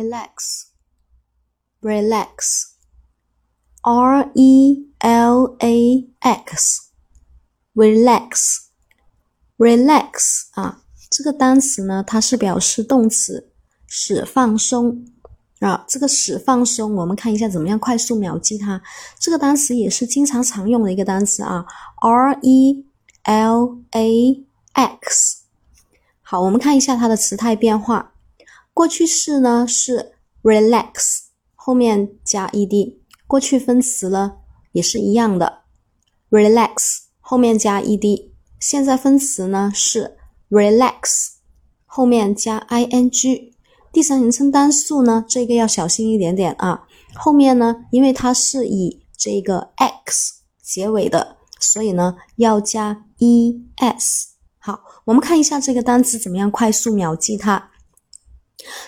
relax，relax，R E L A X，relax，relax 啊，这个单词呢，它是表示动词，使放松啊。这个使放松，我们看一下怎么样快速秒记它。这个单词也是经常常用的一个单词啊，R E L A X。好，我们看一下它的词态变化。过去式呢是 relax，后面加 ed。过去分词呢也是一样的，relax 后面加 ed。现在分词呢是 relax 后面加 ing。第三人称单数呢，这个要小心一点点啊。后面呢，因为它是以这个 x 结尾的，所以呢要加 es。好，我们看一下这个单词怎么样快速秒记它。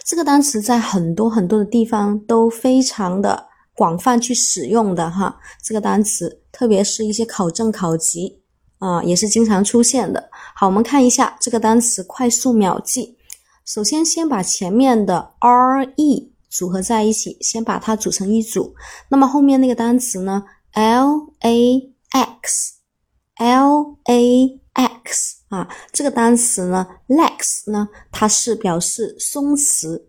这个单词在很多很多的地方都非常的广泛去使用的哈，这个单词，特别是一些考证考级啊，也是经常出现的。好，我们看一下这个单词快速秒记。首先，先把前面的 r e 组合在一起，先把它组成一组。那么后面那个单词呢，l a x，l a。啊，这个单词呢，lax 呢，它是表示松弛、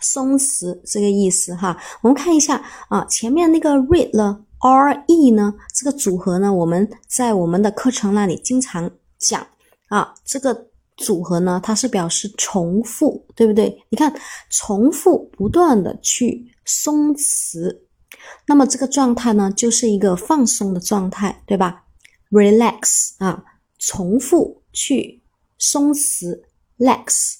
松弛这个意思哈。我们看一下啊，前面那个 read 呢，r e 呢，这个组合呢，我们在我们的课程那里经常讲啊，这个组合呢，它是表示重复，对不对？你看，重复不断的去松弛，那么这个状态呢，就是一个放松的状态，对吧？relax 啊，重复。去松弛，lax，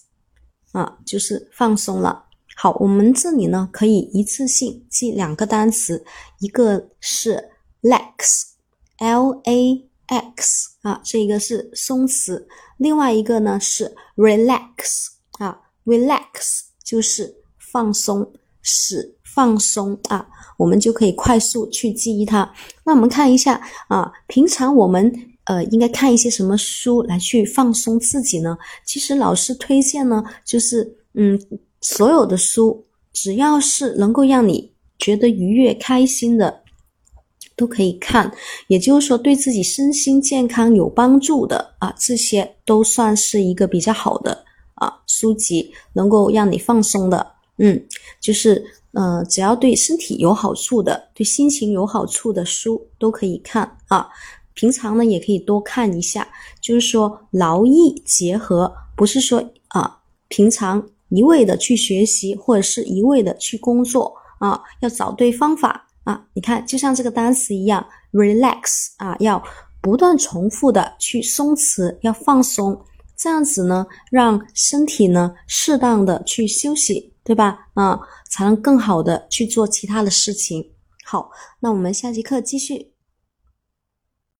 啊，就是放松了。好，我们这里呢可以一次性记两个单词，一个是 lax，l a x，啊，这个是松弛；另外一个呢是 relax，啊，relax 就是放松，使放松啊，我们就可以快速去记忆它。那我们看一下啊，平常我们。呃，应该看一些什么书来去放松自己呢？其实老师推荐呢，就是嗯，所有的书只要是能够让你觉得愉悦、开心的，都可以看。也就是说，对自己身心健康有帮助的啊，这些都算是一个比较好的啊书籍，能够让你放松的。嗯，就是呃，只要对身体有好处的、对心情有好处的书都可以看啊。平常呢，也可以多看一下，就是说劳逸结合，不是说啊，平常一味的去学习或者是一味的去工作啊，要找对方法啊。你看，就像这个单词一样，relax 啊，要不断重复的去松弛，要放松，这样子呢，让身体呢适当的去休息，对吧？啊，才能更好的去做其他的事情。好，那我们下节课继续。